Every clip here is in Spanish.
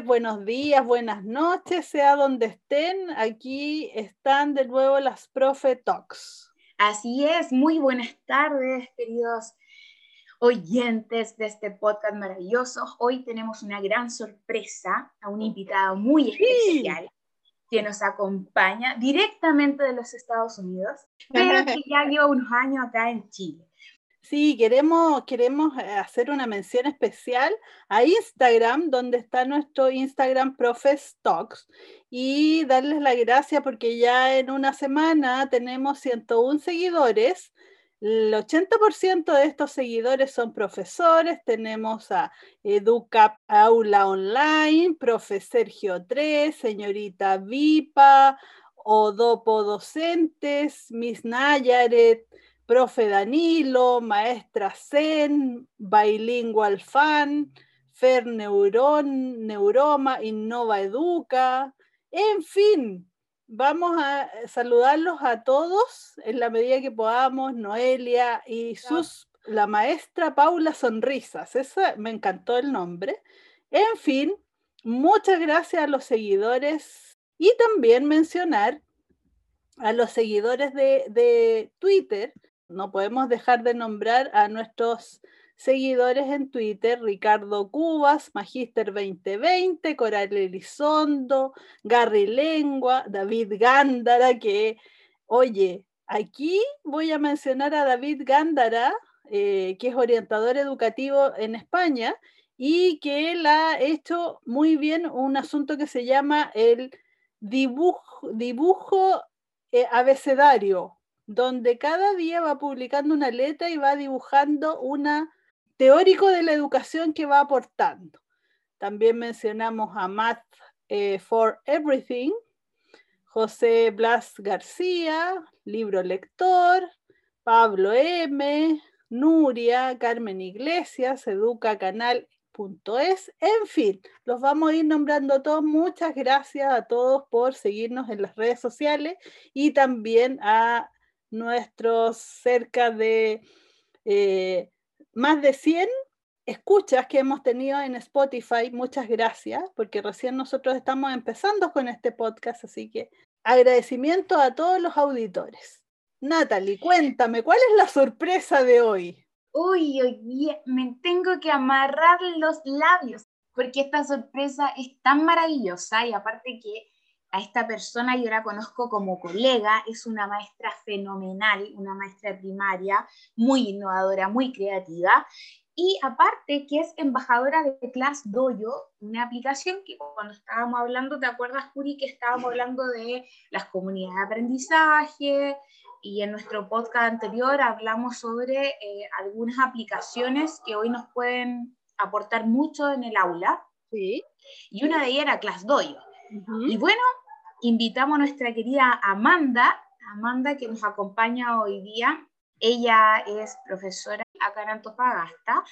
tardes, buenos días, buenas noches, sea donde estén. Aquí están de nuevo las Profe Talks. Así es, muy buenas tardes, queridos oyentes de este podcast maravilloso. Hoy tenemos una gran sorpresa a una invitada muy especial que nos acompaña directamente de los Estados Unidos, pero que ya lleva unos años acá en Chile. Sí, queremos, queremos eh, hacer una mención especial a Instagram, donde está nuestro Instagram Profes Talks, y darles la gracia porque ya en una semana tenemos 101 seguidores. El 80% de estos seguidores son profesores. Tenemos a Educap Aula Online, Profe Sergio 3, Señorita Vipa, Odopo Docentes, Miss Nayaret, profe Danilo, maestra Zen, bilingual fan, Fer Neuroma, Innova Educa, en fin, vamos a saludarlos a todos en la medida que podamos, Noelia y sus, la maestra Paula Sonrisas, me encantó el nombre. En fin, muchas gracias a los seguidores y también mencionar a los seguidores de, de Twitter no podemos dejar de nombrar a nuestros seguidores en Twitter, Ricardo Cubas, Magister 2020, Coral Elizondo, Gary Lengua, David Gándara, que, oye, aquí voy a mencionar a David Gándara, eh, que es orientador educativo en España y que él ha hecho muy bien un asunto que se llama el dibujo, dibujo eh, abecedario donde cada día va publicando una letra y va dibujando una teórico de la educación que va aportando. También mencionamos a Math eh, for Everything, José Blas García, libro lector, Pablo M, Nuria, Carmen Iglesias, educacanal.es, en fin, los vamos a ir nombrando todos. Muchas gracias a todos por seguirnos en las redes sociales y también a nuestros cerca de eh, más de 100 escuchas que hemos tenido en Spotify. Muchas gracias, porque recién nosotros estamos empezando con este podcast, así que agradecimiento a todos los auditores. Natalie, cuéntame, ¿cuál es la sorpresa de hoy? Uy, hoy me tengo que amarrar los labios, porque esta sorpresa es tan maravillosa y aparte que a esta persona yo la conozco como colega, es una maestra fenomenal, una maestra primaria, muy innovadora, muy creativa, y aparte que es embajadora de Class Dojo, una aplicación que cuando estábamos hablando, ¿te acuerdas, Juri, que estábamos hablando de las comunidades de aprendizaje? Y en nuestro podcast anterior hablamos sobre eh, algunas aplicaciones que hoy nos pueden aportar mucho en el aula. Sí. Y una de ellas era Class Dojo. Y bueno, invitamos a nuestra querida Amanda, Amanda que nos acompaña hoy día. Ella es profesora acá en Antofagasta.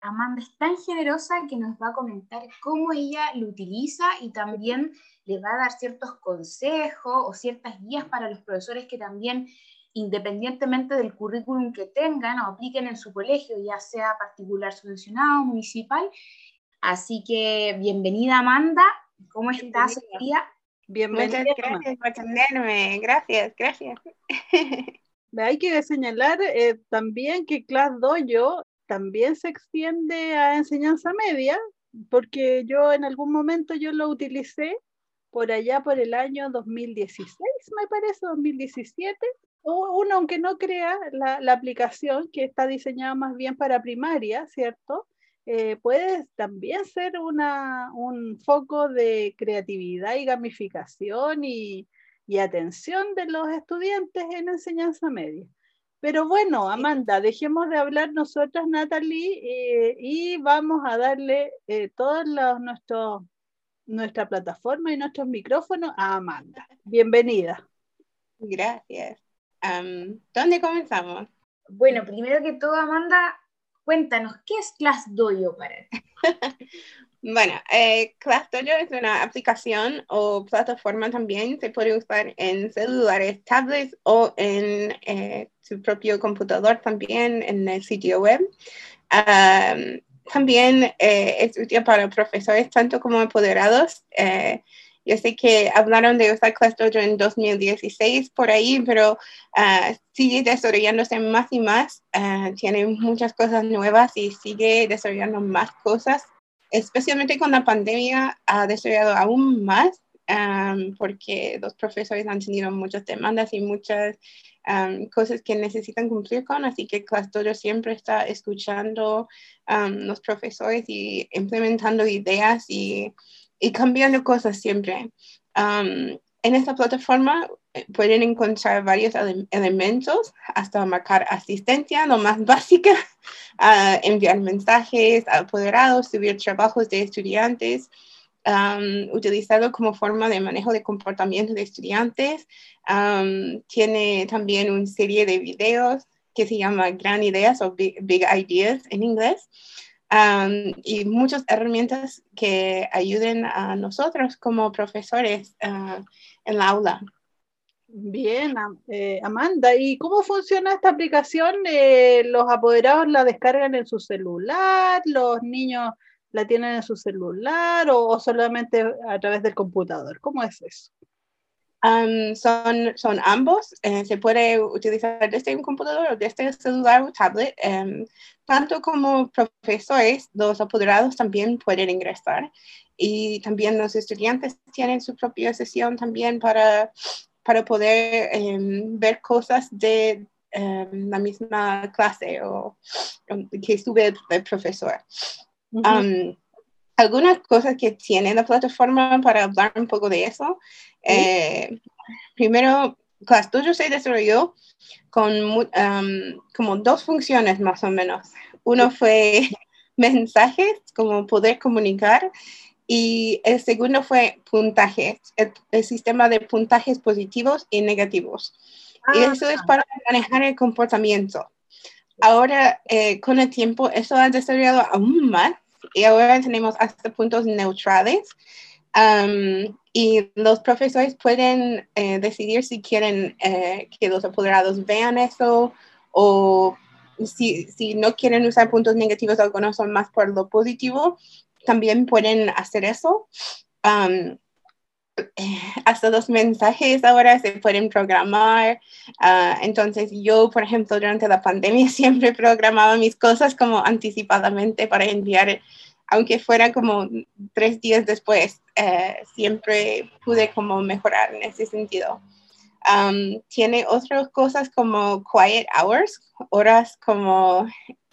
Amanda es tan generosa que nos va a comentar cómo ella lo utiliza y también le va a dar ciertos consejos o ciertas guías para los profesores que también, independientemente del currículum que tengan o apliquen en su colegio, ya sea particular subvencionado, municipal. Así que bienvenida Amanda, ¿cómo estás hoy día? Bienvenida. Muchas gracias por atenderme. Gracias, gracias. Hay que señalar eh, también que Class Dojo también se extiende a enseñanza media, porque yo en algún momento yo lo utilicé por allá por el año 2016, me parece, 2017. Uno, aunque no crea la, la aplicación que está diseñada más bien para primaria, ¿cierto? Eh, puede también ser una, un foco de creatividad y gamificación y, y, atención de los estudiantes en enseñanza media. Pero bueno, Amanda, dejemos de hablar nosotras, Natalie, eh, y vamos a darle eh, toda nuestra plataforma y nuestros micrófonos a Amanda. Bienvenida. Gracias. ¿Dónde comenzamos? Bueno, primero que todo, Amanda, Cuéntanos, ¿qué es ClassDojo para ti? bueno, eh, ClassDojo es una aplicación o plataforma también, se puede usar en celulares, tablets o en eh, su propio computador también, en el sitio web. también eh, es útil para profesores tanto como apoderados. Yo sé que hablaron de usar ClassDojo en 2016 por ahí, pero uh, sigue desarrollándose más y más. Uh, tiene muchas cosas nuevas y sigue desarrollando más cosas. Especialmente con la pandemia ha desarrollado aún más um, porque los profesores han tenido muchas demandas y muchas um, cosas que necesitan cumplir con, así que ClassDojo siempre está escuchando um, los profesores y implementando ideas y y cambiando cosas siempre. Um, en esta plataforma eh, pueden encontrar varios elementos, hasta marcar asistencia, lo más básica, uh, enviar mensajes a apoderados, subir trabajos de estudiantes, um, utilizarlo como forma de manejo de comportamiento de estudiantes. Um, tiene también una serie de videos que se llama Gran Ideas o Big Ideas en inglés y muchas herramientas que ayuden a nosotros como profesores uh, en la aula. Bien, eh, Amanda, ¿y cómo funciona esta aplicación? Eh, ¿Los apoderados la descargan en su celular? ¿Los niños la tienen en su celular o solamente a través del computador? ¿Cómo es eso? Son, son ambos. Eh, se puede utilizar desde un computador o desde el celular o tablet. Em, tanto como profesores, los apoderados también pueden ingresar. Y también los estudiantes tienen su propia sesión también para, para poder em, ver cosas de em, la misma clase o, que sube el, profesor. Algunas cosas que tiene la plataforma para hablar un poco de eso eh, primero, ClassDojo se desarrolló con como dos funciones más o menos. Uno fue mensajes, como poder comunicar, y el segundo fue puntajes, el, sistema de puntajes positivos y negativos. y ah. eso es para manejar el comportamiento. Ahora, eh, con el tiempo, eso ha desarrollado aún más y ahora tenemos hasta puntos neutrales y los profesores pueden eh, decidir si quieren eh, que los apoderados vean eso o si, si, no quieren usar puntos negativos, algunos son más por lo positivo, también pueden hacer eso. Eh, hasta los mensajes ahora se pueden programar. Ah, entonces yo, por ejemplo, durante la pandemia siempre programaba mis cosas como anticipadamente para enviar aunque fuera como tres días después, eh, siempre pude como mejorar en ese sentido. Um, tiene otras cosas como quiet hours, horas como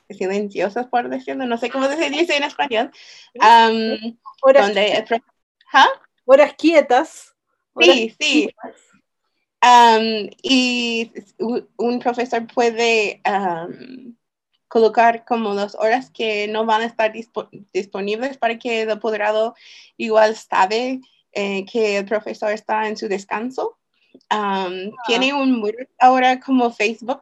silenciosas, por decirlo, no sé cómo se dice en español. Um, donde, horas quietas. sí, sí. Um, y un profesor puede colocar como las horas que no van a estar disponibles para que el apoderado igual sabe eh, que el profesor está en su descanso. Ah. Tiene un muro ahora como Facebook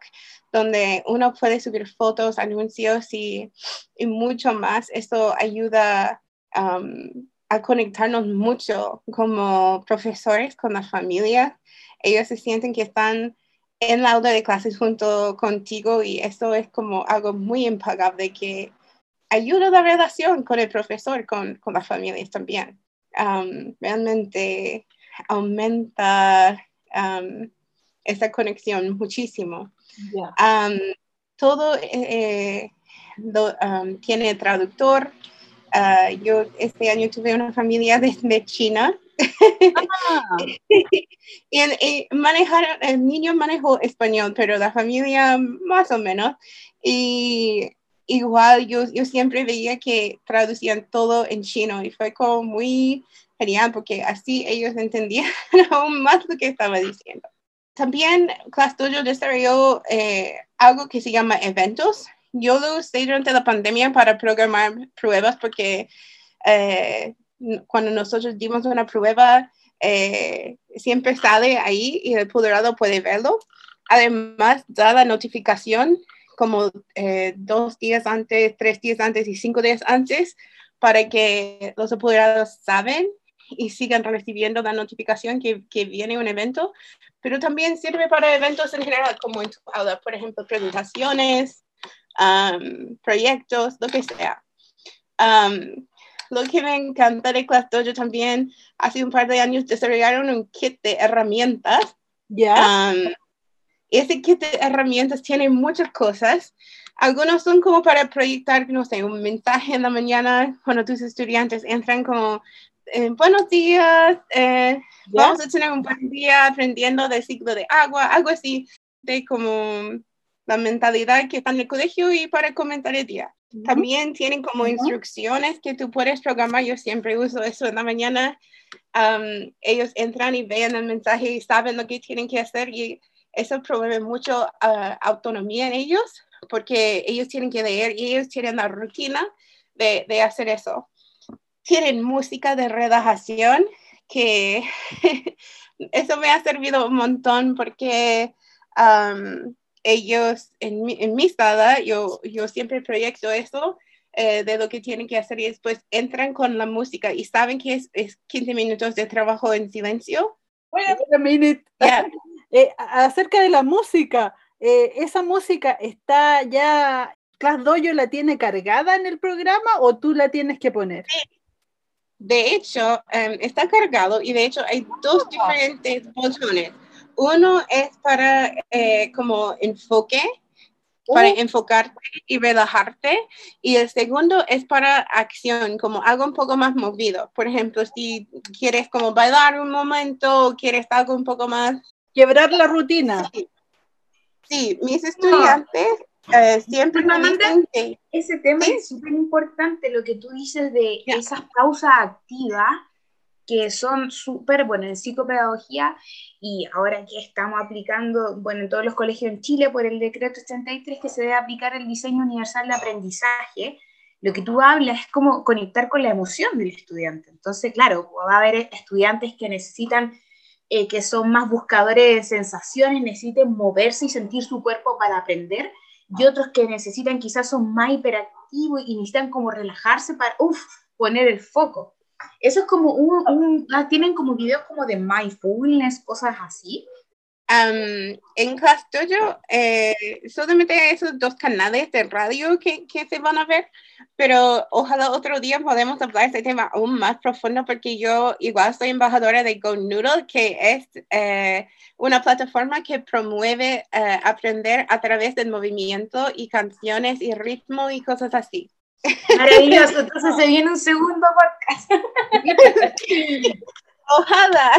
donde uno puede subir fotos, anuncios y, mucho más. Esto ayuda a conectarnos mucho como profesores con la familia. Ellos se sienten que están en la aula de clases junto contigo y eso es como algo muy impagable que ayuda la relación con el profesor, con, con las familias también. Um, realmente aumenta um, esa conexión muchísimo. Um, todo eh, tiene traductor. Uh, yo este año tuve una familia de China Ah. y, manejar, el niño manejó español, pero la familia más o menos. Y igual yo, yo siempre veía que traducían todo en chino y fue como muy genial porque así ellos entendían aún más lo que estaba diciendo. También ClassDojo desarrolló eh, algo que se llama eventos. Yo lo usé durante la pandemia para programar pruebas porque eh, cuando nosotros dimos una prueba, eh, siempre sale ahí y el apoderado puede verlo. Además, da la notificación como eh, dos días antes, tres días antes y cinco días antes para que los apoderados saben y sigan recibiendo la notificación que, que, viene un evento, pero también sirve para eventos en general, como en tu aula, por ejemplo, presentaciones, proyectos, lo que sea. Um, lo que me encanta de Class Dojo también, hace un par de años desarrollaron un kit de herramientas. Ya. Um, ese kit de herramientas tiene muchas cosas. Algunos son como para proyectar, no sé, un mensaje en la mañana cuando tus estudiantes entran como, eh, buenos días, eh, vamos a tener un buen día aprendiendo del ciclo de agua, algo así, de como la mentalidad que está en el colegio y para comentar el día. También tienen como instrucciones que tú puedes programar. Yo siempre uso eso en la mañana. Um, ellos entran y ven el mensaje y saben lo que tienen que hacer y eso promueve mucho uh, autonomía en ellos porque ellos tienen que leer y ellos tienen la rutina de, de hacer eso. Tienen música de relajación que eso me ha servido un montón porque um, ellos, en mi, en mi sala, yo, yo siempre proyecto eso eh, de lo que tienen que hacer y después entran con la música y saben que es, es 15 minutos de trabajo en silencio. eh, acerca de la música, eh, ¿esa música está ya, Class Dojo la tiene cargada en el programa o tú la tienes que poner? De hecho, um, está cargado y de hecho hay dos diferentes botones uno es para eh, como enfoque, para uh. enfocarte y relajarte. Y el segundo es para acción, como algo un poco más movido. Por ejemplo, si quieres como bailar un momento o quieres algo un poco más... Quebrar la rutina. Sí, mis estudiantes eh, siempre me dicen que... Ese tema es súper importante, lo que tú dices de esas pausas activas que son súper, bueno, en psicopedagogía y ahora que estamos aplicando, bueno, en todos los colegios en Chile por el decreto 83 que se debe aplicar el diseño universal de aprendizaje, lo que tú hablas es como conectar con la emoción del estudiante. Entonces, claro, va a haber estudiantes que necesitan, eh, que son más buscadores de sensaciones, necesiten moverse y sentir su cuerpo para aprender, y otros que necesitan quizás son más hiperactivos y necesitan como relajarse para, poner el foco. Eso es como un, ah, tienen como videos como de mindfulness, cosas así. en Class Dojo eh, solamente esos dos canales de radio que, que, se van a ver, pero ojalá otro día podamos hablar de este tema aún más profundo porque yo igual soy embajadora de Go Noodle, que es eh, una plataforma que promueve eh, aprender a través del movimiento y canciones y ritmo y cosas así. Maravilloso, entonces se viene un segundo podcast. Ojalá.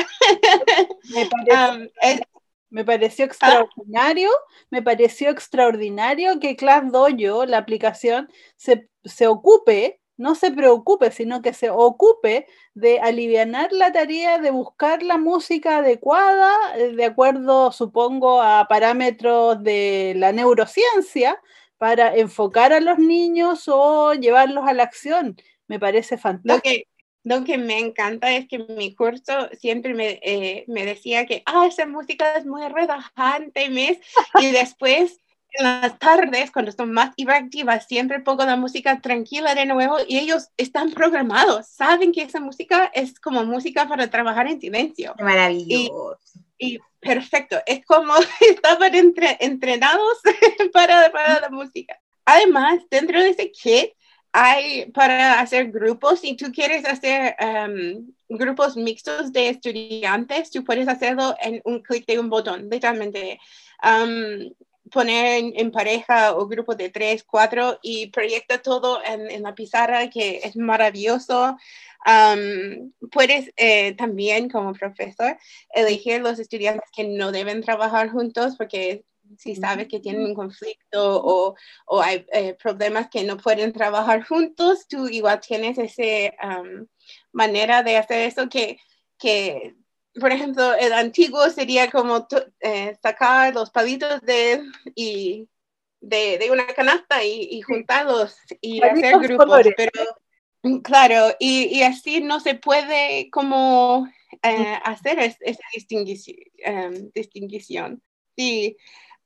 Me pareció, um, extraordinario, me pareció extraordinario que Class Dojo, la aplicación, se, se ocupe, no se preocupe, sino que se ocupe de aliviar la tarea de buscar la música adecuada, eh, de acuerdo, supongo, a parámetros de la neurociencia, para enfocar a los niños o llevarlos a la acción. Me parece fantástico. Lo que, lo que me encanta es que mi curso siempre me, eh, me decía que, ah, esa música es muy relajante, mes. y después en las tardes, cuando son más hiperactivas, siempre pongo la música tranquila de nuevo y ellos están programados, saben que esa música es como música para trabajar en silencio. Maravilloso. Y, perfecto, es como estaban entre, entrenados para, para la música. Además, dentro de ese kit hay para hacer grupos, si tú quieres hacer um, grupos mixtos de estudiantes, tú puedes hacerlo en un clic de un botón, literalmente. Um, poner en, pareja o grupo de tres, cuatro y proyecta todo en, en la pizarra, que es maravilloso. puedes eh, también como profesor elegir los estudiantes que no deben trabajar juntos porque si sabes que tienen un conflicto o, o hay eh, problemas que no pueden trabajar juntos, tú igual tienes esa manera de hacer eso que, que por ejemplo, el antiguo sería como eh, sacar los palitos de, y de, una canasta y, juntarlos y hacer grupos, pero mm, claro, y, así no se puede como eh, hacer esa em, distinción. Sí,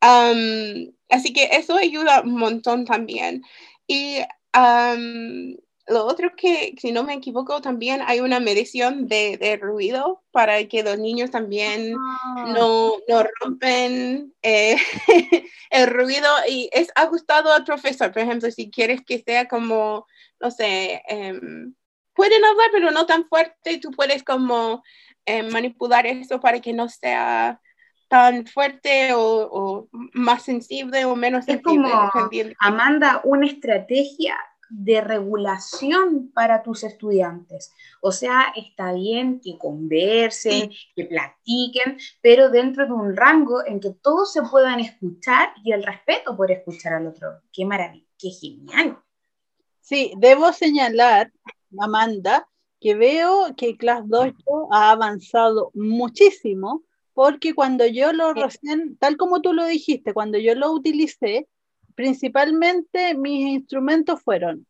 así que eso ayuda un montón también. Y lo otro que, si no me equivoco, también hay una medición de, ruido para que los niños también ah. no, no, rompen eh, el ruido y es ajustado al profesor. Por ejemplo, si quieres que sea como, no sé, em, pueden hablar, pero no tan fuerte, tú puedes como em, manipular eso para que no sea tan fuerte o, más sensible o menos sensible. Es como, Amanda, una estrategia de regulación para tus estudiantes. O sea, está bien que conversen, que platiquen, pero dentro de un rango en que todos se puedan escuchar y el respeto por escuchar al otro. Qué maravilla, qué genial. Sí, debo señalar, Amanda, que veo que Class 2 ha avanzado muchísimo, porque cuando yo lo recién, tal como tú lo dijiste, cuando yo lo utilicé, principalmente mis instrumentos fueron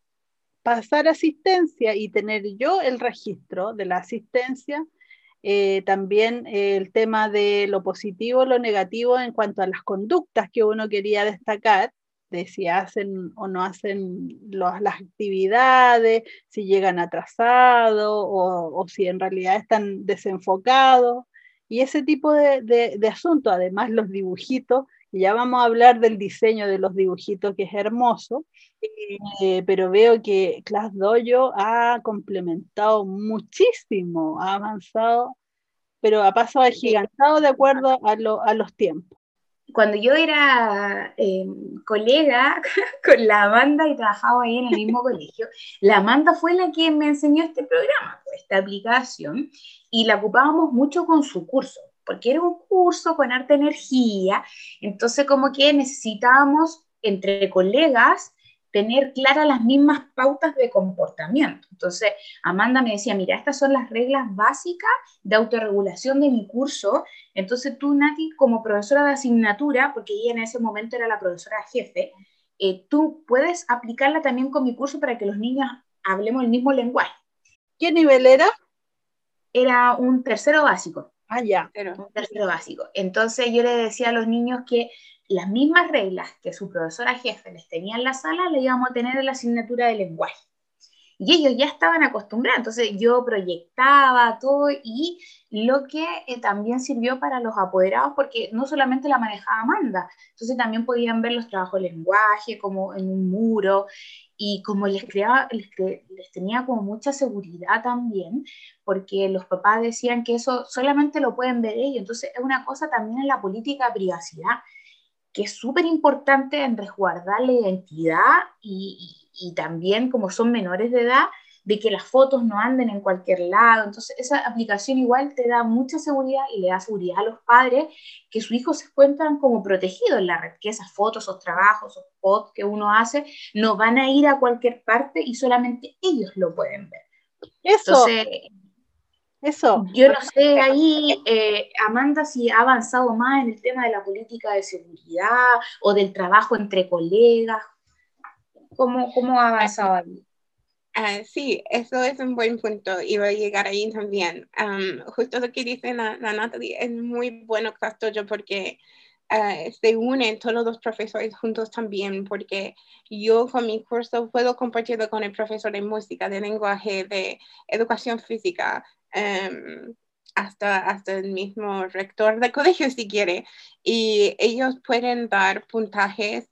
pasar asistencia y tener yo el registro de la asistencia, eh, también el tema de lo positivo, lo negativo en cuanto a las conductas que uno quería destacar, de si hacen o no hacen las actividades, si llegan atrasados o, o, si en realidad están desenfocados. Y ese tipo de, de, de asuntos, además los dibujitos, ya vamos a hablar del diseño de los dibujitos, que es hermoso, eh, pero veo que Class Dojo ha complementado muchísimo, ha avanzado, pero ha pasado agigantado de acuerdo a, a los tiempos. Cuando yo era em, colega con la Amanda y trabajaba ahí en el mismo colegio, la Amanda fue la que me enseñó este programa, esta aplicación, y la ocupábamos mucho con su curso porque era un curso con arte energía, entonces como que necesitábamos entre colegas tener claras las mismas pautas de comportamiento. Entonces, Amanda me decía, mira, estas son las reglas básicas de autorregulación de mi curso. Entonces, tú, Nati, como profesora de asignatura, porque ella en ese momento era la profesora jefe, eh, tú puedes aplicarla también con mi curso para que los niños hablemos el mismo lenguaje. ¿Qué nivel era? Era un tercero básico. Ah, ya. Un tercero básico. Entonces yo le decía a los niños que las mismas reglas que su profesora jefe les tenía en la sala, le íbamos a tener en la asignatura de lenguaje. Y ellos ya estaban acostumbrados, entonces yo proyectaba todo y lo que eh, también sirvió para los apoderados, porque no solamente la manejaba Amanda, entonces también podían ver los trabajos de lenguaje como en un muro y como les, creaba, les, les tenía como mucha seguridad también, porque los papás decían que eso solamente lo pueden ver ellos, entonces es una cosa también en la política de privacidad que es súper importante en resguardar la identidad y, y también como son menores de edad, de que las fotos no anden en cualquier lado. Entonces, esa aplicación igual te da mucha seguridad y le da seguridad a los padres que sus hijos se encuentran como protegidos en la red, que esas fotos, esos trabajos, esos posts que uno hace, no van a ir a cualquier parte y solamente ellos lo pueden ver. Eso. eso. Yo no sé ahí, eh, Amanda, si ha avanzado más en el tema de la política de seguridad o del trabajo entre colegas. ¿Cómo, cómo ha avanzado ahí? Uh, sí, eso es un buen punto voy a llegar ahí también. justo lo que dice la, Natalie es muy bueno yo porque uh, se unen todos los profesores juntos también porque yo con mi curso puedo compartirlo con el profesor de música, de lenguaje, de educación física. hasta, hasta el mismo rector de colegio si quiere y ellos pueden dar puntajes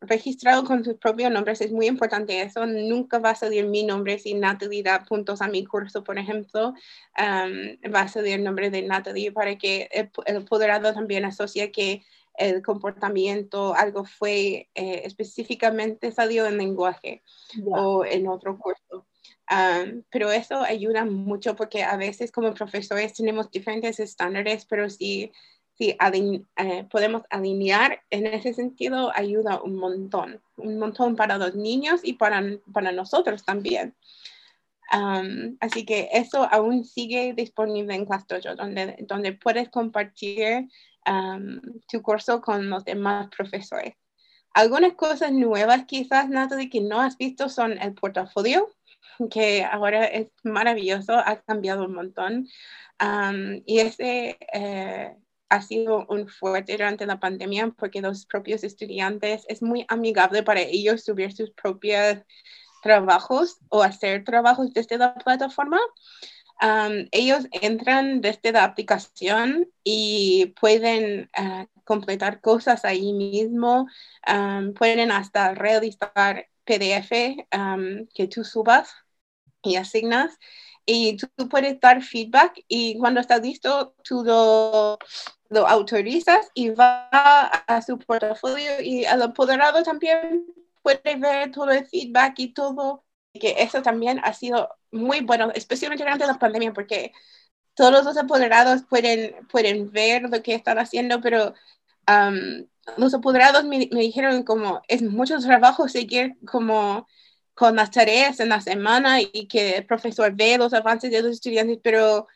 registrado con sus propios nombres, es muy importante eso. Nunca va a salir mi nombre si Natalie da puntos a mi curso, por ejemplo. va a salir el nombre de Natalie para que el, el apoderado también asocie que el comportamiento, algo fue eh, específicamente salió en lenguaje o en otro curso. pero eso ayuda mucho porque a veces como profesores tenemos diferentes estándares, pero si si eh, podemos alinear en ese sentido, ayuda un montón, un montón para los niños y para, para nosotros también. así que eso aún sigue disponible en ClassDojo, donde, donde puedes compartir tu curso con los demás profesores. Algunas cosas nuevas quizás, Natalie, que no has visto son el portafolio, que ahora es maravilloso, ha cambiado un montón. y ese... Eh, ha sido un fuerte durante la pandemia porque los propios estudiantes es muy amigable para ellos subir sus propias trabajos o hacer trabajos desde la plataforma, ellos entran desde la aplicación y pueden ah, completar cosas ahí mismo, pueden hasta realizar PDF que tú subas y asignas. Y tú, puedes dar feedback y cuando está listo tú lo, lo autorizas y va a su portafolio y el apoderado también puede ver todo el feedback y todo, que eso también ha sido muy bueno, especialmente durante la pandemia, porque todos los apoderados pueden, pueden ver lo que están haciendo, pero los apoderados me, me, dijeron como es mucho trabajo seguir como con las tareas en la semana y que el profesor ve los avances de los estudiantes, pero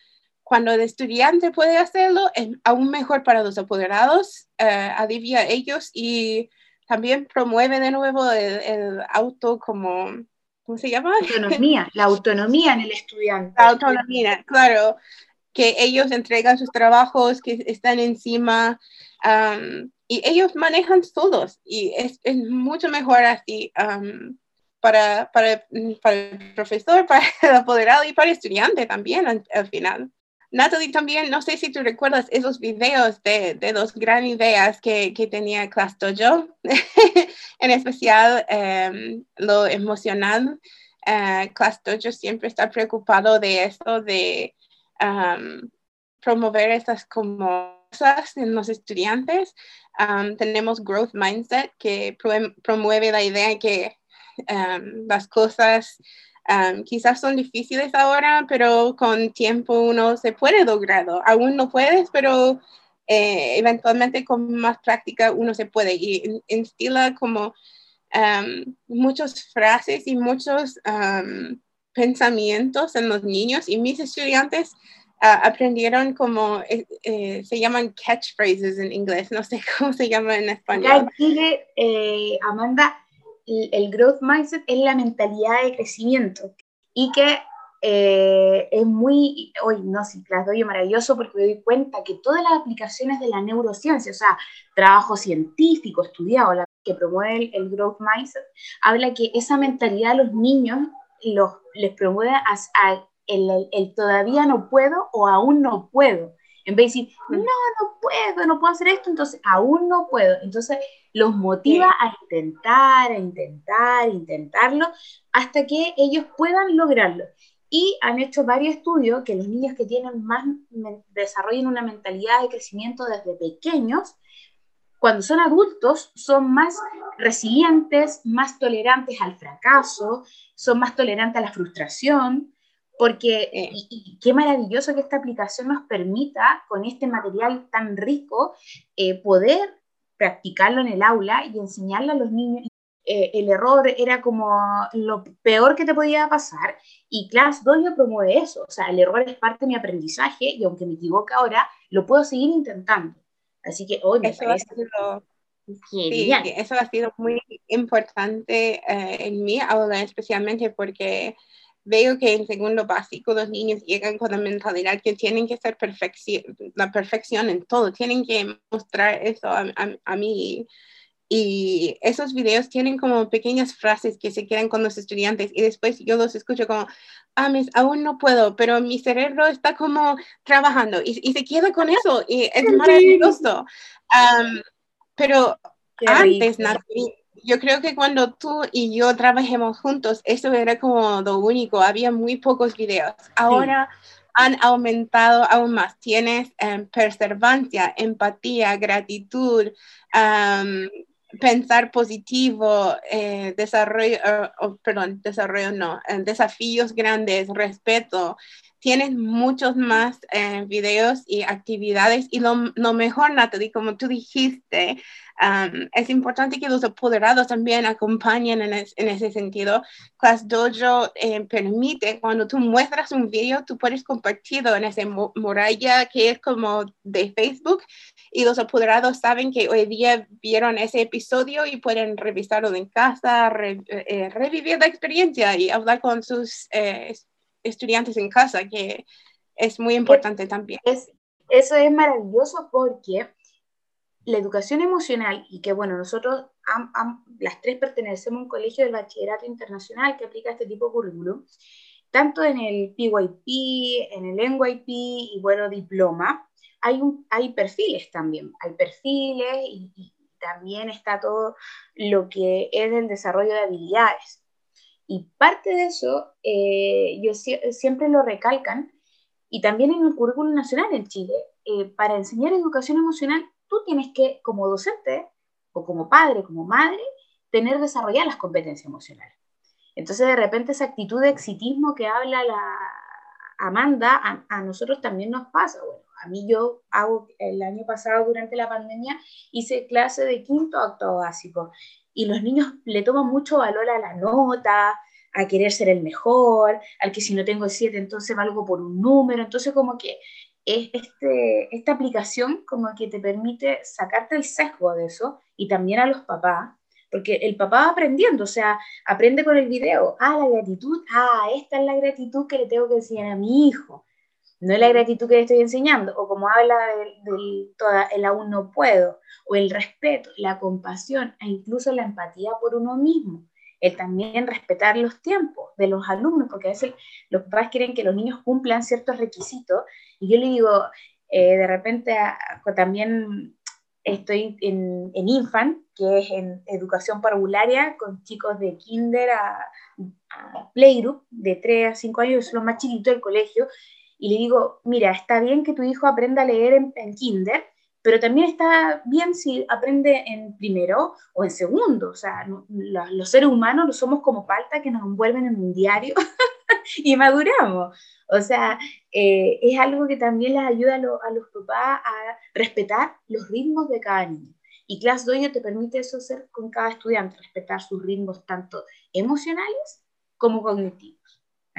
cuando el estudiante puede hacerlo, es aún mejor para los apoderados, uh, alivia a ellos y también promueve de nuevo el, auto como, ¿cómo se llama? Autonomía, la autonomía en el estudiante. La autonomía, claro, que ellos entregan sus trabajos, que están encima y ellos manejan todos y es, es mucho mejor así para, para, para, el profesor, para el apoderado y para el estudiante también al, final. Natalie, también, no sé si tú recuerdas esos videos de, de las gran ideas que, que tenía Class en especial em, lo emocional. Uh, siempre está preocupado de eso, de promover esas cosas en los estudiantes. tenemos Growth Mindset, que promueve la idea que Em, las cosas em, quizás son difíciles ahora, pero con tiempo uno se puede lograrlo. Aún no puedes, pero eh, eventualmente con más práctica uno se puede. Y instila como um, muchas frases y muchos pensamientos en los niños y mis estudiantes ah, aprendieron como eh, eh, se llaman catchphrases en inglés, no sé cómo se llama en español. Amanda, el growth mindset es la mentalidad de crecimiento y que eh, es muy, hoy no, sí, las doy maravilloso porque me doy cuenta que todas las aplicaciones de la neurociencia, o sea, trabajo científico estudiado que promueve el, growth mindset, habla que esa mentalidad a los niños los, les promueve a, el, el, todavía no puedo o aún no puedo. En vez de decir, no, no puedo, no puedo hacer esto, entonces aún no puedo. Entonces los motiva a intentar, a intentar, a intentarlo, hasta que ellos puedan lograrlo. Y han hecho varios estudios que los niños que tienen más, desarrollan una mentalidad de crecimiento desde pequeños, cuando son adultos, son más resilientes, más tolerantes al fracaso, son más tolerantes a la frustración, porque y, qué maravilloso que esta aplicación nos permita, con este material tan rico, eh, poder practicarlo en el aula y enseñarlo a los niños. Eh, el error era como lo peor que te podía pasar y Class Dojo promueve eso, o sea, el error es parte de mi aprendizaje y aunque me equivoque ahora, lo puedo seguir intentando. Así que hoy me eso parece... Ha sido, sí, eso ha sido muy importante eh, en mi aula, especialmente porque veo que en segundo básico los niños llegan con la mentalidad que tienen que ser la perfección en todo, tienen que mostrar eso a, mí. Y esos videos tienen como pequeñas frases que se quedan con los estudiantes y después yo los escucho como, ah, mis, aún no puedo, pero mi cerebro está como trabajando y, y se queda con eso y es maravilloso. pero antes, Natalie, yo creo que cuando tú y yo trabajemos juntos, eso era como lo único, había muy pocos videos. Ahora han aumentado aún más. Tienes um, perseverancia, empatía, gratitud, pensar positivo, eh, desarrollo, perdón, desarrollo no, eh, desafíos grandes, respeto. Tienes muchos más eh, videos y actividades y lo, lo mejor, Natalie, como tú dijiste, es importante que los apoderados también acompañen en, ese sentido. Class Dojo eh, permite, cuando tú muestras un video, tú puedes compartirlo en esa muralla que es como de Facebook y los apoderados saben que hoy día vieron ese episodio y pueden revisarlo en casa, eh, revivir la experiencia y hablar con sus eh, estudiantes en casa, que es muy importante también. Es, eso es maravilloso porque la educación emocional, y que bueno, nosotros las tres pertenecemos a un colegio del bachillerato internacional que aplica este tipo de currículum, tanto en el PYP, en el NYP y bueno, diploma, hay, un, hay perfiles también, hay perfiles y, también está todo lo que es el desarrollo de habilidades. Y parte de eso, eh, yo siempre lo recalcan, y también en el currículum nacional en Chile, eh, para enseñar educación emocional, tú tienes que, como docente o como padre, como madre, tener desarrolladas las competencias emocionales. Entonces, de repente, esa actitud de exitismo que habla la Amanda, a, nosotros también nos pasa. Bueno, a mí yo hago, el año pasado, durante la pandemia, hice clase de quinto a octavo básico. Y los niños le toman mucho valor a la nota, a querer ser el mejor, al que si no tengo el 7 entonces valgo por un número, entonces como que es este, esta aplicación como que te permite sacarte el sesgo de eso y también a los papás, porque el papá va aprendiendo, o sea, aprende con el video, ah, la gratitud, ah, esta es la gratitud que le tengo que enseñar a mi hijo, no es la gratitud que le estoy enseñando, o como habla del, el aún no puedo, o el respeto, la compasión, e incluso la empatía por uno mismo el también respetar los tiempos de los alumnos, porque a veces los papás quieren que los niños cumplan ciertos requisitos, y yo le digo, eh, de repente también estoy en, en Infant, que es en educación parvularia, con chicos de kinder a, playgroup, de 3 a 5 años, son los más chiquitos del colegio, y le digo, mira, está bien que tu hijo aprenda a leer en, en kinder, pero también está bien si aprende en primero o en segundo. O sea, los seres humanos no somos como palta que nos envuelven en un diario y maduramos. O sea, eh, es algo que también les ayuda a, los papás a respetar los ritmos de cada niño. Y Class Dojo te permite eso hacer con cada estudiante, respetar sus ritmos tanto emocionales como cognitivos.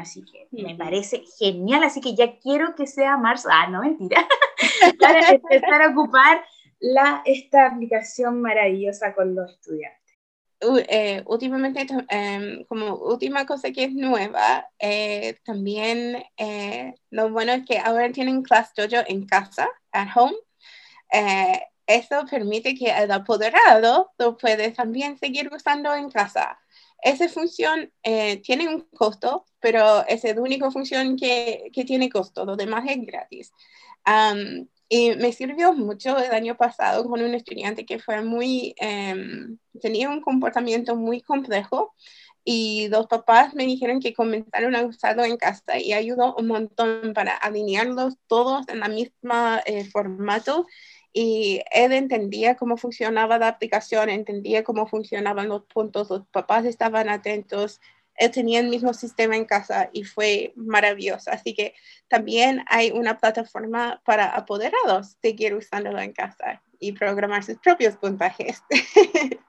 Así que me parece genial, así que ya quiero que sea marzo, ah, no, mentira, para empezar a ocupar la, esta aplicación maravillosa con los estudiantes. Eh, últimamente, em, como última cosa que es nueva, eh, también eh, lo bueno es que ahora tienen Class Dojo en casa, at home. eso permite que el apoderado lo puede también seguir usando en casa. Esa función tiene un costo, pero es la única función que, que tiene costo, lo demás es gratis. y me sirvió mucho el año pasado con un estudiante que fue muy, em, tenía un comportamiento muy complejo y los papás me dijeron que comenzaron a usarlo en casa y ayudó un montón para alinearlos todos en la misma eh, formato y él entendía cómo funcionaba la aplicación, entendía cómo funcionaban los puntos, los papás estaban atentos, él tenía el mismo sistema en casa y fue maravilloso. Así que también hay una plataforma para apoderados seguir usándolo en casa y programar sus propios puntajes.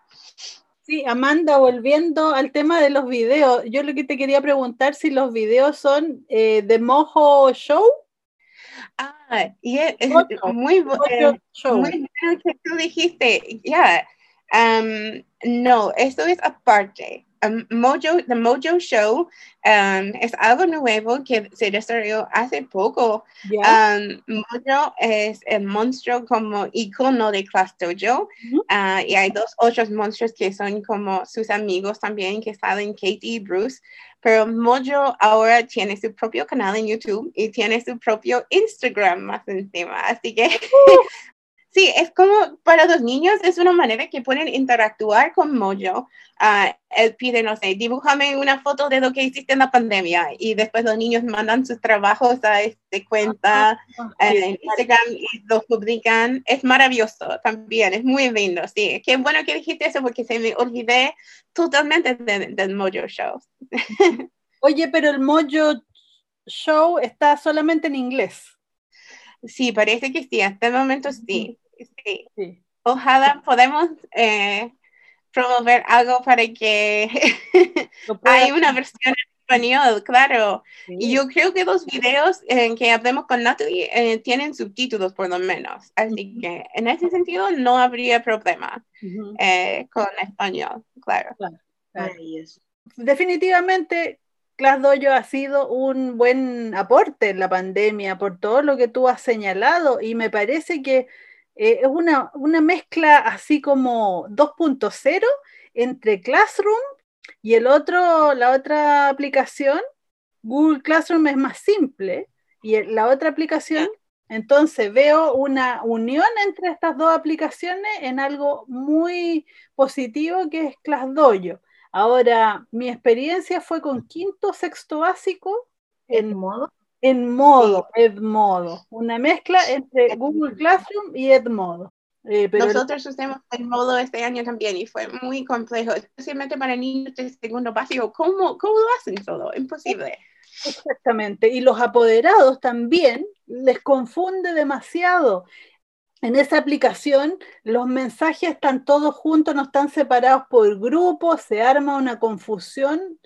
Sí, Amanda, volviendo al tema de los videos, yo lo que te quería preguntar si los videos son eh, de Mojo Show. Ah, y es, muy, eh, muy bueno que tú dijiste, ya, um, no, eso es aparte. Um, Mojo, The Mojo Show um, es algo nuevo que se desarrolló hace poco. Um, Mojo es el monstruo como icono de Class Dojo uh, y hay dos otros monstruos que son como sus amigos también que salen Katie y Bruce. Pero Mojo ahora tiene su propio canal en YouTube y tiene su propio Instagram más encima. Así que Sí, es como para los niños, es una manera que pueden interactuar con Mojo. Uh, él pide, no sé, dibújame una foto de lo que hiciste en la pandemia y después los niños mandan sus trabajos a este cuenta en Instagram y los publican. Es maravilloso también, es muy lindo, sí. Qué bueno que dijiste eso porque se me olvidé totalmente del Mojo Show. Oye, pero el Mojo Show está solamente en inglés. Sí, parece que sí, hasta el momento sí. Sí. Ojalá podemos eh, promover algo para que hay una versión en español, claro. Y yo creo que los videos en que hablemos con Natalie eh, tienen subtítulos por lo menos. Así que en ese sentido no habría problema eh, con español, claro. Definitivamente, Class Dojo ha sido un buen aporte en la pandemia por todo lo que tú has señalado y me parece que eh, es una, una mezcla así como 2.0 entre Classroom y el otro, la otra aplicación, Google Classroom es más simple y la otra aplicación, entonces veo una unión entre estas dos aplicaciones en algo muy positivo que es ClassDojo. Ahora, mi experiencia fue con quinto, sexto básico en modo. En modo, Edmodo. Una mezcla entre Google Classroom y Edmodo. Eh, Nosotros usamos Edmodo este año también y fue muy complejo, especialmente para niños de segundo básico. ¿Cómo, cómo lo hacen todo? Imposible. Exactamente. Y los apoderados también les confunde demasiado. En esa aplicación los mensajes están todos juntos, no están separados por grupos, se arma una confusión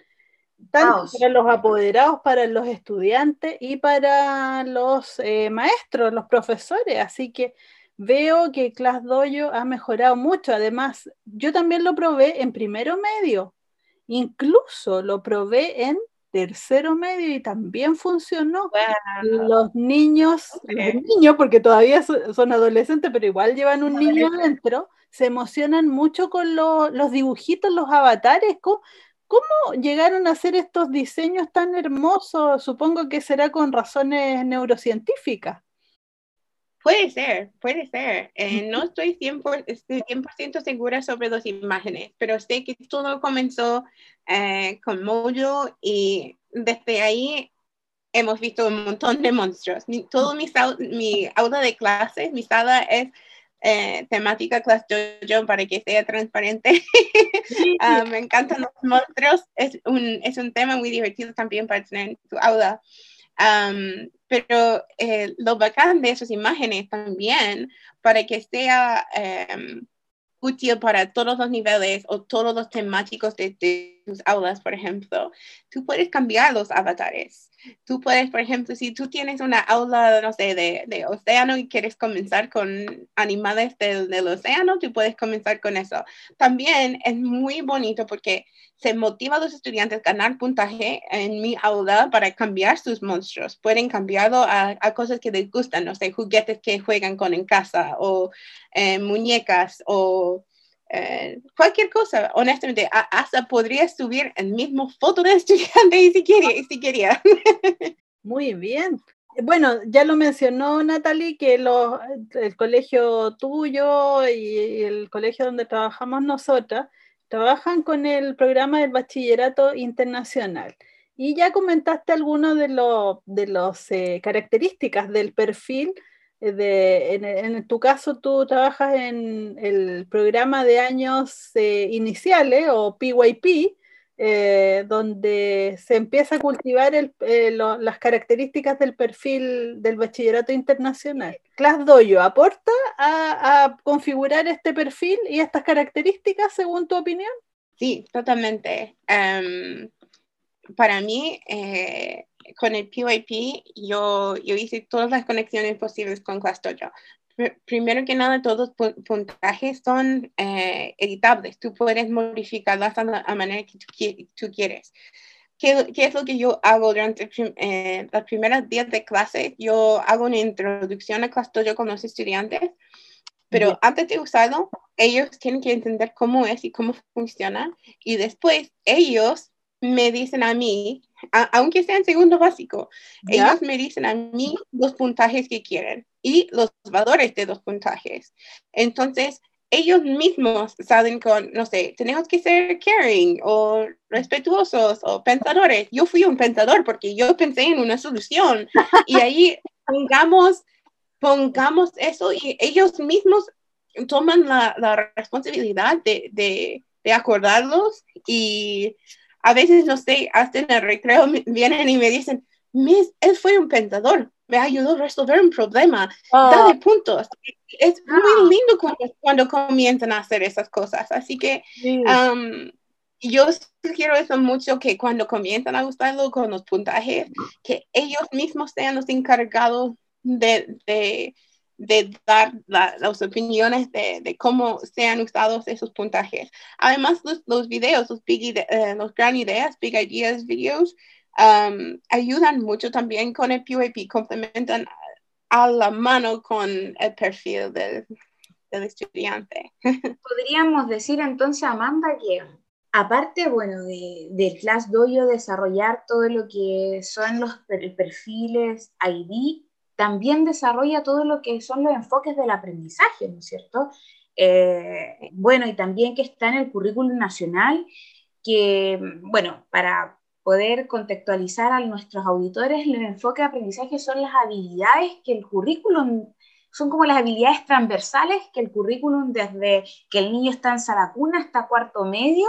tanto para los apoderados, para los estudiantes y para los eh, maestros, los profesores. Así que veo que ClassDojo ha mejorado mucho. Además, yo también lo probé en primero medio, incluso lo probé en tercero medio y también funcionó. Los niños, los niños, porque todavía son adolescentes, pero igual llevan un niño adentro, se emocionan mucho con los dibujitos, los avatares. ¿Cómo, ¿Cómo llegaron a hacer estos diseños tan hermosos? Supongo que será con razones neurocientíficas. Puede ser, puede ser. Eh, no estoy 100%, segura sobre las imágenes, pero sé que todo comenzó eh, con Mojo y desde ahí hemos visto un montón de monstruos. todo mi, mi aula de clases, mi sala es eh, temática Class Jojo para que sea transparente. Ah, me encantan los monstruos. Es un, es un tema muy divertido también para tener en tu aula pero eh, lo bacán de esas imágenes también, para que sea em, útil para todos los niveles o todos los temáticos de, de, tus aulas, por ejemplo, tú puedes cambiar los avatares. Tú puedes, por ejemplo, si tú tienes una aula, no sé, de, de océano y quieres comenzar con animales del, del océano, tú puedes comenzar con eso. También es muy bonito porque se motiva a los estudiantes a ganar puntaje en mi aula para cambiar sus monstruos. Pueden cambiarlo a, a cosas que les gustan, no sé, juguetes que juegan con en casa o eh, muñecas o eh, cualquier cosa. Honestamente, hasta podría subir el mismo foto de estudiante si quería. Si quería. Muy bien. Bueno, ya lo mencionó Natalie, que el colegio tuyo y el colegio donde trabajamos nosotras trabajan con el programa del bachillerato internacional. Y ya comentaste algunas de, las de los, eh, características del perfil. Eh, de, en, tu caso, tú trabajas en el programa de años eh, iniciales o PYP, eh, donde se empieza a cultivar eh, las características del perfil del bachillerato internacional. ClassDojo aporta a, configurar este perfil y estas características según tu opinión. Sí, totalmente. Em, para mí, eh, con el PYP, yo, yo hice todas las conexiones posibles con ClassDojo primero que nada, todos los puntajes son eh, editables. Tú puedes modificarlas a la manera que tú, quieres. ¿Qué, ¿Qué, es lo que yo hago durante eh, los primeros días de clase? Yo hago una introducción a ClassDojo con los estudiantes, pero antes de usarlo, ellos tienen que entender cómo es y cómo funciona, y después ellos me dicen a mí, aunque sea en segundo básico, ellos me dicen a mí los puntajes que quieren y los valores de los puntajes. Entonces, ellos mismos salen con, no sé, tenemos que ser caring o respetuosos o pensadores. Yo fui un pensador porque yo pensé en una solución y ahí pongamos, pongamos eso y ellos mismos toman la, la responsabilidad de, de, de acordarlos y a veces, no sé, hasta en el recreo vienen y me dicen, Miss, él fue un pensador, me ayudó a resolver un problema, oh. dale puntos. Es muy ah. lindo cuando, comienzan a hacer esas cosas. Así que um, yo quiero eso mucho, que cuando comienzan a gustarlo con los puntajes, que ellos mismos sean los encargados de, de, de dar las opiniones de, de, cómo sean usados esos puntajes. Además, los, los videos, los, big, uh, los gran ideas, big ideas videos, Um, ayudan mucho también con el PYP, complementan a la mano con el perfil del, del estudiante. Podríamos decir entonces, Amanda, que aparte, bueno, de, del Class Dojo desarrollar todo lo que son los perfiles ID, también desarrolla todo lo que son los enfoques del aprendizaje, ¿no es cierto? Eh, bueno, y también que está en el currículum nacional, que, bueno, para poder contextualizar a nuestros auditores, el enfoque de aprendizaje son las habilidades que el currículum, son como las habilidades transversales que el currículum desde que el niño está en Saracuna hasta cuarto medio,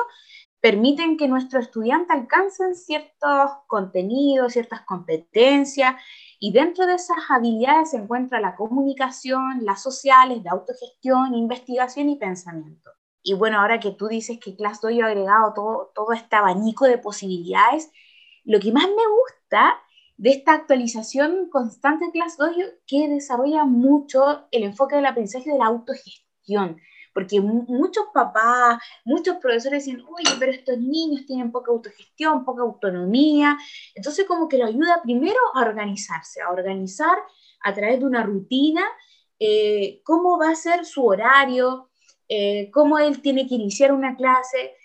permiten que nuestro estudiante alcancen ciertos contenidos, ciertas competencias, y dentro de esas habilidades se encuentra la comunicación, las sociales, de autogestión, investigación y pensamiento. Y bueno, ahora que tú dices que ClassDojo ha agregado todo, todo este abanico de posibilidades, lo que más me gusta de esta actualización constante de ClassDojo que desarrolla mucho el enfoque del aprendizaje de la autogestión porque muchos papás, muchos profesores dicen, oye, pero estos niños tienen poca autogestión, poca autonomía, entonces como que lo ayuda primero a organizarse, a organizar a través de una rutina eh, cómo va a ser su horario, eh, cómo él tiene que iniciar una clase,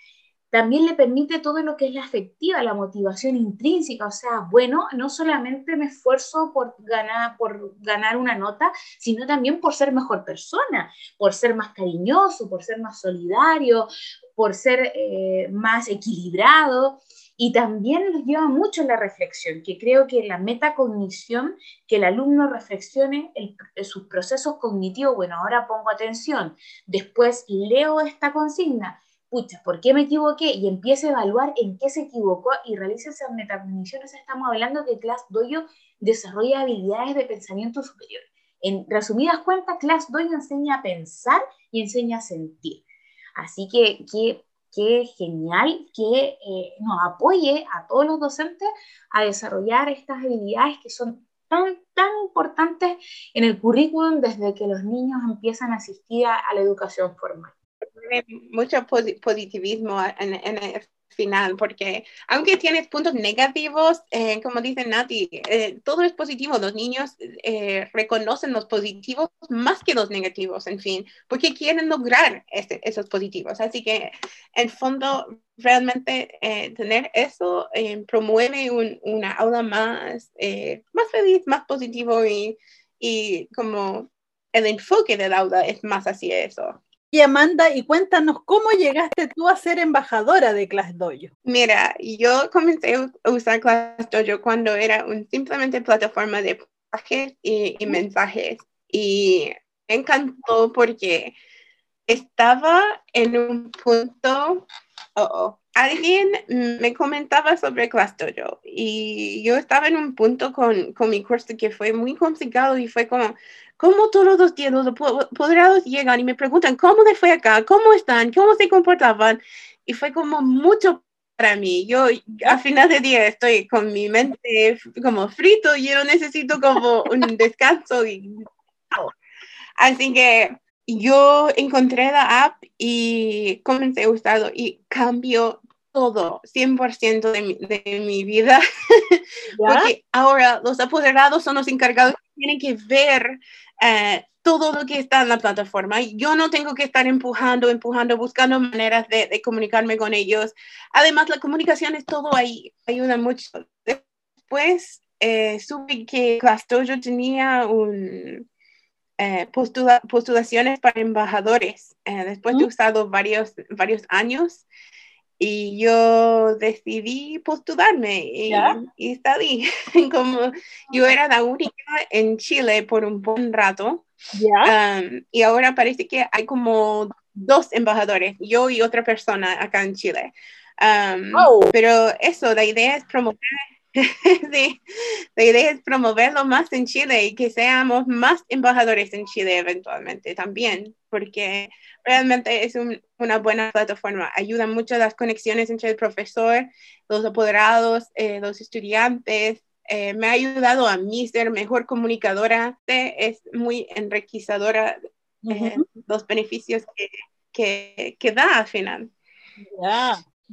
también le permite todo lo que es la afectiva, la motivación intrínseca, o sea, bueno, no solamente me esfuerzo por ganar, por ganar una nota, sino también por ser mejor persona, por ser más cariñoso, por ser más solidario, por ser eh, más equilibrado. Y también nos lleva mucho la reflexión, que creo que la metacognición, que el alumno reflexione sus procesos cognitivos, bueno, ahora pongo atención, después leo esta consigna, pucha, ¿por qué me equivoqué? Y empiece a evaluar en qué se equivocó y realice esas metacogniciones. Estamos hablando que Class Dojo desarrolla habilidades de pensamiento superior. En resumidas cuentas, Class Dojo enseña a pensar y enseña a sentir. Así que qué genial que eh, nos apoye a todos los docentes a desarrollar estas habilidades que son tan, tan importantes en el currículum desde que los niños empiezan a asistir a la educación formal mucho positivismo en, el final, porque aunque tienes puntos negativos, eh, como dice Nati, eh, todo es positivo. Los niños eh, reconocen los positivos más que los negativos, en fin, porque quieren lograr esos positivos. Así que, en fondo, realmente tener eso promueve una aula más, más feliz, más positivo y, y como el enfoque del aula es más hacia eso. Y Amanda, y cuéntanos cómo llegaste tú a ser embajadora de Class Dojo. Mira, yo comencé a usar Class Dojo cuando era un simplemente plataforma de mensajes y, mensajes. Y me encantó porque estaba en un punto, oh, oh, alguien me comentaba sobre Class Dojo y yo estaba en un punto con, con mi curso que fue muy complicado y fue como, ¿Cómo todos los días los apoderados llegan y me preguntan cómo les fue acá, cómo están, cómo se comportaban? Y fue como mucho para mí. Yo a final de día estoy con mi mente como frito y yo necesito como un descanso. Y... Así que yo encontré la app y comencé a usarlo y cambió todo, 100% de mi, de mi vida, porque ahora los apoderados son los encargados que tienen que ver eh, todo lo que está en la plataforma. Yo no tengo que estar empujando, empujando, buscando maneras de, comunicarme con ellos. Además, la comunicación es todo ahí, ayuda mucho. Después eh, supe que Clastoyo tenía un, eh, postulaciones para embajadores. después de usado varios, varios años, y yo decidí postularme y, y salí. Como yo era la única en Chile por un buen rato. Um, y ahora parece que hay como dos embajadores, yo y otra persona acá en Chile. Um, oh. Pero eso, la idea es promover sí, la idea es promoverlo más en Chile y que seamos más embajadores en Chile eventualmente también, porque realmente es una buena plataforma. Ayuda mucho las conexiones entre el profesor, los apoderados, eh, los estudiantes. Eh, me ha ayudado a mí ser mejor comunicadora. Es muy enriquecedora eh, los beneficios que, que, da al final.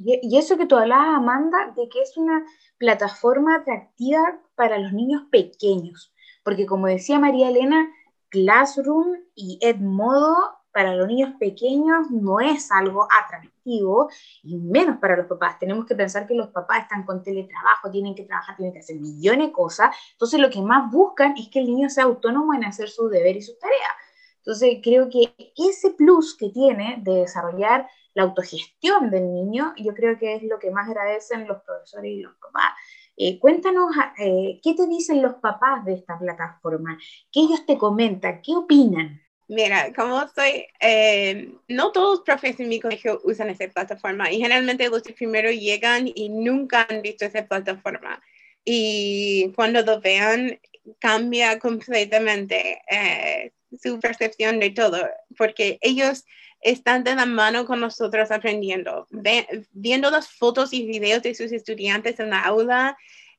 Y, eso que tú hablabas, Amanda, de que es una plataforma atractiva para los niños pequeños porque como decía María Elena, Classroom y Edmodo para los niños pequeños no es algo atractivo y menos para los papás. Tenemos que pensar que los papás están con teletrabajo, tienen que trabajar, tienen que hacer millones de cosas. Entonces lo que más buscan es que el niño sea autónomo en hacer su deber y sus tareas. Entonces creo que ese plus que tiene de desarrollar la autogestión del niño, yo creo que es lo que más agradecen los profesores y los papás. Eh, cuéntanos eh, qué te dicen los papás de esta plataforma, qué ellos te comentan, qué opinan. Mira, como soy, eh, no todos los profes en mi colegio usan esa plataforma y generalmente los primero llegan y nunca han visto esa plataforma. Y cuando lo vean, cambia completamente eh, su percepción de todo, porque ellos están de la mano con nosotros aprendiendo. viendo las fotos y videos de sus estudiantes en la aula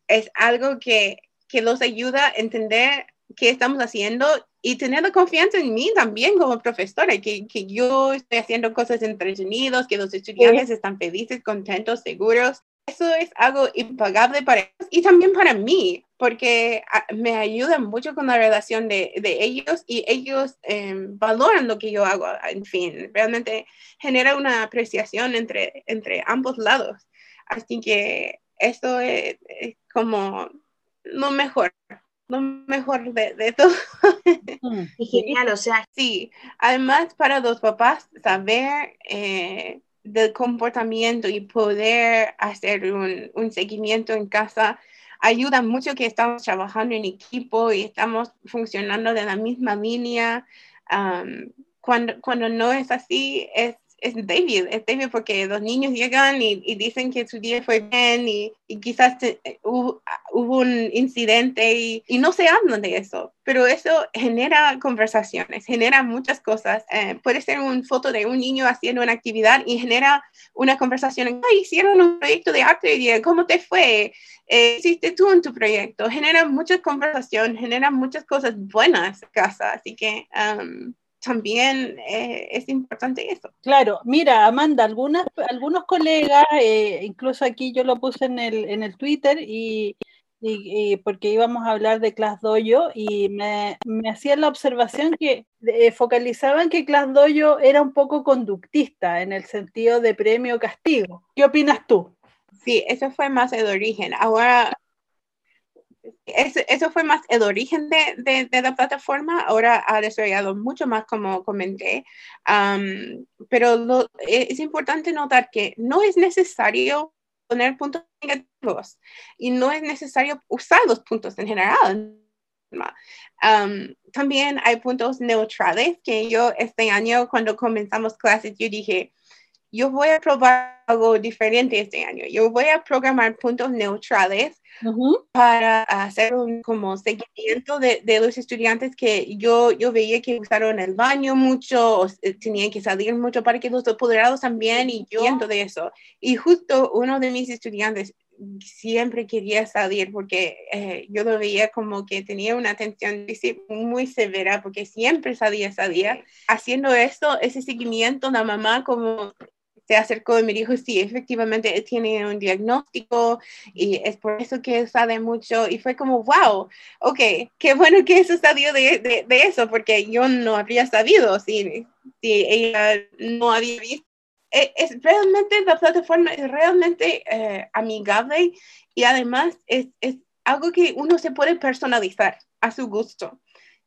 es algo que, que los ayuda a entender qué estamos haciendo y tener la confianza en mí también como profesora, que, que yo estoy haciendo cosas entretenidas, que los estudiantes están felices, contentos, seguros. Eso es algo impagable para ellos y también para mí, porque ah, me ayuda mucho con la relación de, de ellos y ellos em, valoran lo que yo hago. En fin, realmente genera una apreciación entre, entre ambos lados. Así que eso es como lo mejor lo mejor de, de todo. Mm, genial, o sea. Sí, además para los papás saber eh, del comportamiento y poder hacer un, un, seguimiento en casa ayuda mucho que estamos trabajando en equipo y estamos funcionando de la misma línea. cuando, cuando no es así, es es débil, es débil porque los niños llegan y, dicen que su día fue bien y, quizás eh, hubo, un incidente y, no se hablan de eso, pero eso genera conversaciones, genera muchas cosas. Eh, puede ser una foto de un niño haciendo una actividad y genera una conversación. Ay, hicieron un proyecto de arte, ¿cómo te fue? Eh, hiciste tú en tu proyecto? Genera muchas conversaciones, genera muchas cosas buenas en casa, así que... Um, también eh, es importante eso. Claro, mira, Amanda, algunas, algunos colegas, eh, incluso aquí yo lo puse en el, en el Twitter y, y, porque íbamos a hablar de Class Dojo y me, me hacían la observación que eh, focalizaban que Class Dojo era un poco conductista en el sentido de premio-castigo. ¿Qué opinas tú? Sí, eso fue más el origen. Ahora eso fue más el origen de, de, la plataforma, ahora ha desarrollado mucho más como comenté, pero e, es importante notar que no es necesario poner puntos negativos y no es necesario usar los puntos en general. también hay puntos neutrales que yo este año cuando comenzamos clases yo dije, yo voy a probar algo diferente este año. Yo voy a programar puntos neutrales para hacer un como seguimiento de, de, los estudiantes que yo, yo veía que usaron el baño mucho, o tenían que salir mucho para que los apoderados también y yo viendo de eso. Y justo uno de mis estudiantes siempre quería salir porque eh, yo lo veía como que tenía una atención muy severa porque siempre salía, salía. Haciendo eso, ese seguimiento, la mamá como se acercó y me dijo, sí, efectivamente tiene un diagnóstico y es por eso que sabe mucho. Y fue como, wow, ok, qué bueno que eso salió de, de, eso, porque yo no habría sabido si, si ella no había visto. E, es, realmente, la plataforma es realmente eh, amigable y además es, es algo que uno se puede personalizar a su gusto.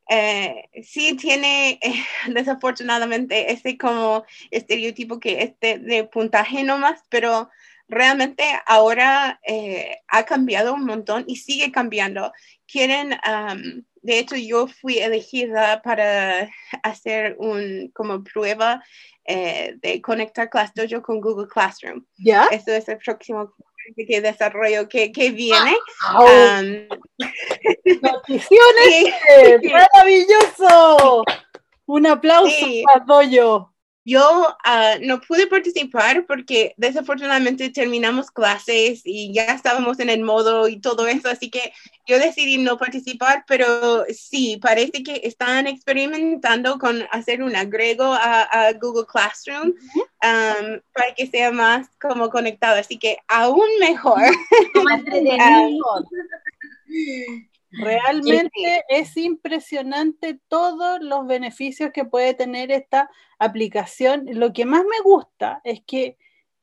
Eh, sí tiene eh, desafortunadamente ese como estereotipo que es de, puntaje nomás, pero realmente ahora eh, ha cambiado un montón y sigue cambiando. Quieren, de hecho yo fui elegida para hacer un como prueba de conectar ClassDojo con Google Classroom. ¿Ya? Eso es el próximo que desarrollo que, que viene. ¡Noticiones! ¡Maravilloso! Un aplauso sí. para yo ah, no pude participar porque desafortunadamente terminamos clases y ya estábamos en el modo y todo eso, así que yo decidí no participar, pero sí, parece que están experimentando con hacer un agrego a, Google Classroom para que sea más como conectado, así que aún mejor. Realmente es impresionante todos los beneficios que puede tener esta aplicación. Lo que más me gusta es que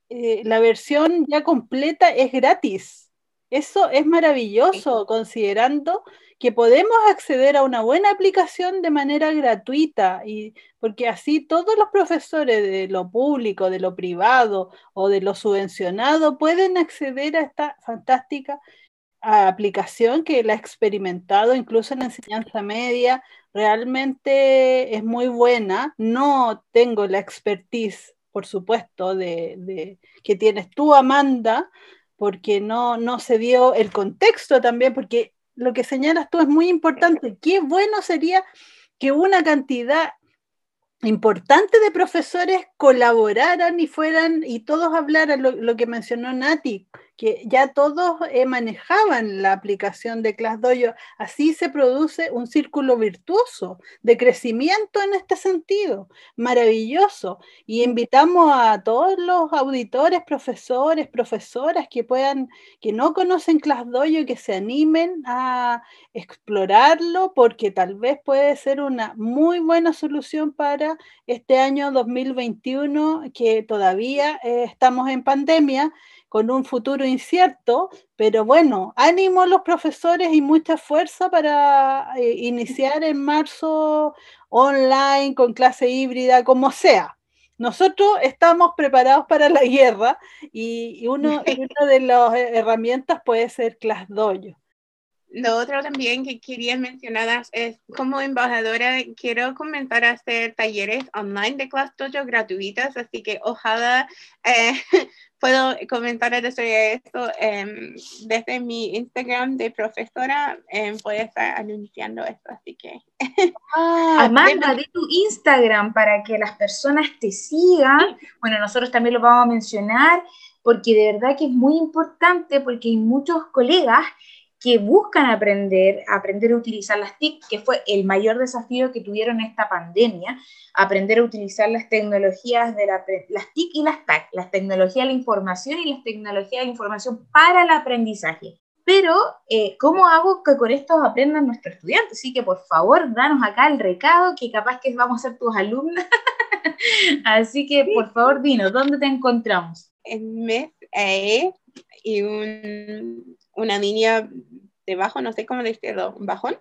eh, la versión ya completa es gratis. Eso es maravilloso, considerando que podemos acceder a una buena aplicación de manera gratuita, y, porque así todos los profesores de lo público, de lo privado o de lo subvencionado pueden acceder a esta fantástica aplicación que la he experimentado incluso en la enseñanza media. Realmente es muy buena. No tengo la expertise, por supuesto, de, de que tienes tú, Amanda, porque no, no se dio el contexto también, porque lo que señalas tú es muy importante. Qué bueno sería que una cantidad importante de profesores colaboraran y fueran y todos hablaran lo, lo que mencionó Nati, que ya todos eh, manejaban la aplicación de ClassDojo. Así se produce un círculo virtuoso de crecimiento en este sentido. Maravilloso. Y invitamos a todos los auditores, profesores, profesoras que puedan, que no conocen ClassDojo, que se animen a explorarlo, porque tal vez puede ser una muy buena solución para este año 2021, que todavía eh, estamos en pandemia con un futuro incierto, pero bueno, ánimo a los profesores y mucha fuerza para eh, iniciar en marzo online, con clase híbrida, como sea. Nosotros estamos preparados para la guerra y, uno, una de las herramientas puede ser ClassDojo. Lo otro también que quería mencionar es, como embajadora, quiero comenzar a hacer talleres online de ClassDojo gratuitas, así que ojalá eh, puedo comentar sobre esto em, desde mi Instagram de profesora, eh, voy a estar anunciando esto, así que... Ah, Amanda, de tu Instagram para que las personas te sigan. Bueno, nosotros también lo vamos a mencionar porque de verdad que es muy importante porque hay muchos colegas que buscan aprender, aprender a utilizar las TIC, que fue el mayor desafío que tuvieron esta pandemia, aprender a utilizar las tecnologías de las TIC y las TAC, las tecnologías de la información y las tecnologías de la información para el aprendizaje. Pero, eh, ¿cómo hago que con esto aprendan nuestros estudiantes? Así que, por favor, danos acá el recado, que capaz que vamos a ser tus alumnas. Así que, por favor, dinos, ¿dónde te encontramos? En mes e y un una línea debajo, no sé cómo decirlo, bajón.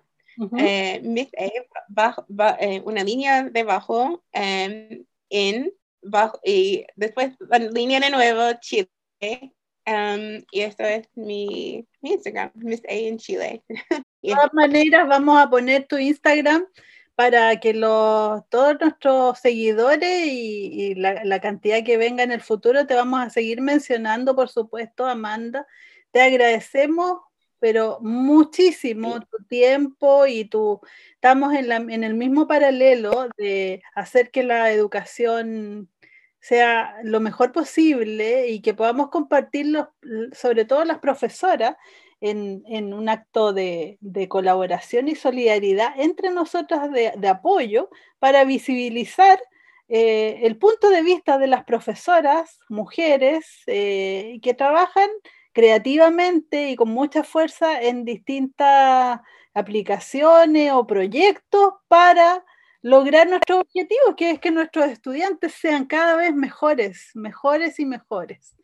Eh, eh, una línea debajo em, en bajo, y después la línea de nuevo Chile em, y esto es mi, Instagram Miss A en Chile de todas maneras vamos a poner tu Instagram para que los, todos nuestros seguidores y, la, la, cantidad que venga en el futuro te vamos a seguir mencionando, por supuesto, Amanda, te agradecemos, pero muchísimo tu tiempo y tu... Estamos en, la, en el mismo paralelo de hacer que la educación sea lo mejor posible y que podamos compartirlo, sobre todo las profesoras, en, en un acto de, de, colaboración y solidaridad entre nosotras de, de apoyo para visibilizar eh, el punto de vista de las profesoras, mujeres, eh, que trabajan creativamente y con mucha fuerza en distintas aplicaciones o proyectos para lograr nuestro objetivo, que es que nuestros estudiantes sean cada vez mejores, mejores y mejores.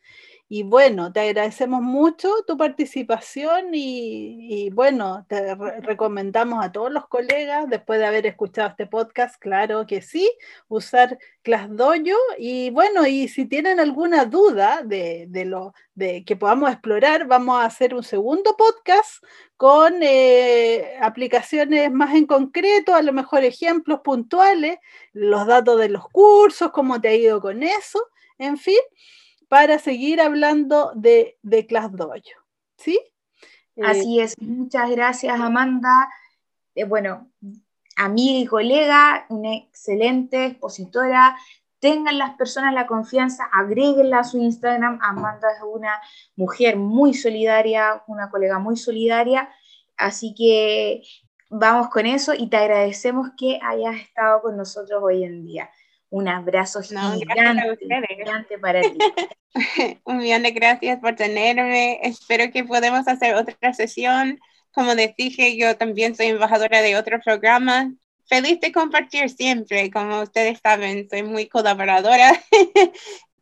Y bueno, te agradecemos mucho tu participación y, bueno, te recomendamos a todos los colegas, después de haber escuchado este podcast, claro que sí, usar ClassDojo. Y bueno, y si tienen alguna duda de, lo de que podamos explorar, vamos a hacer un segundo podcast con eh, aplicaciones más en concreto, a lo mejor ejemplos puntuales, los datos de los cursos, cómo te ha ido con eso, en fin para seguir hablando de, de. ¿Sí? Así es. Muchas gracias, Amanda. Eh, bueno, amiga y colega, una excelente expositora. Tengan las personas la confianza, agréguenla a su Instagram. Amanda es una mujer muy solidaria, una colega muy solidaria. Así que vamos con eso y te agradecemos que hayas estado con nosotros hoy en día. Un abrazo gigante, para ti. Un millón de gracias por tenerme. Espero que podamos hacer otra sesión como les dije, yo también soy embajadora de otro programa. Feliz de compartir siempre, como ustedes saben, soy muy colaboradora.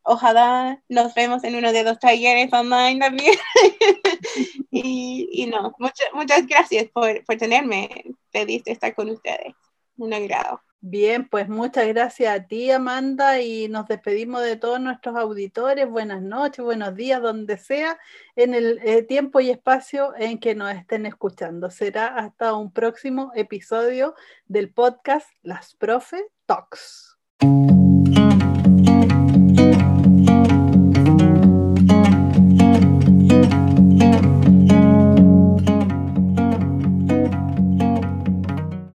Ojalá nos vemos en uno de los talleres online también. y, y, no, muchas, muchas gracias por, por tenerme. Feliz de estar con ustedes. Un agrado. Bien, pues muchas gracias a ti, Amanda, y nos despedimos de todos nuestros auditores. Buenas noches, buenos días, donde sea, en el eh, tiempo y espacio en que nos estén escuchando. Será hasta un próximo episodio del podcast Las Profe Talks.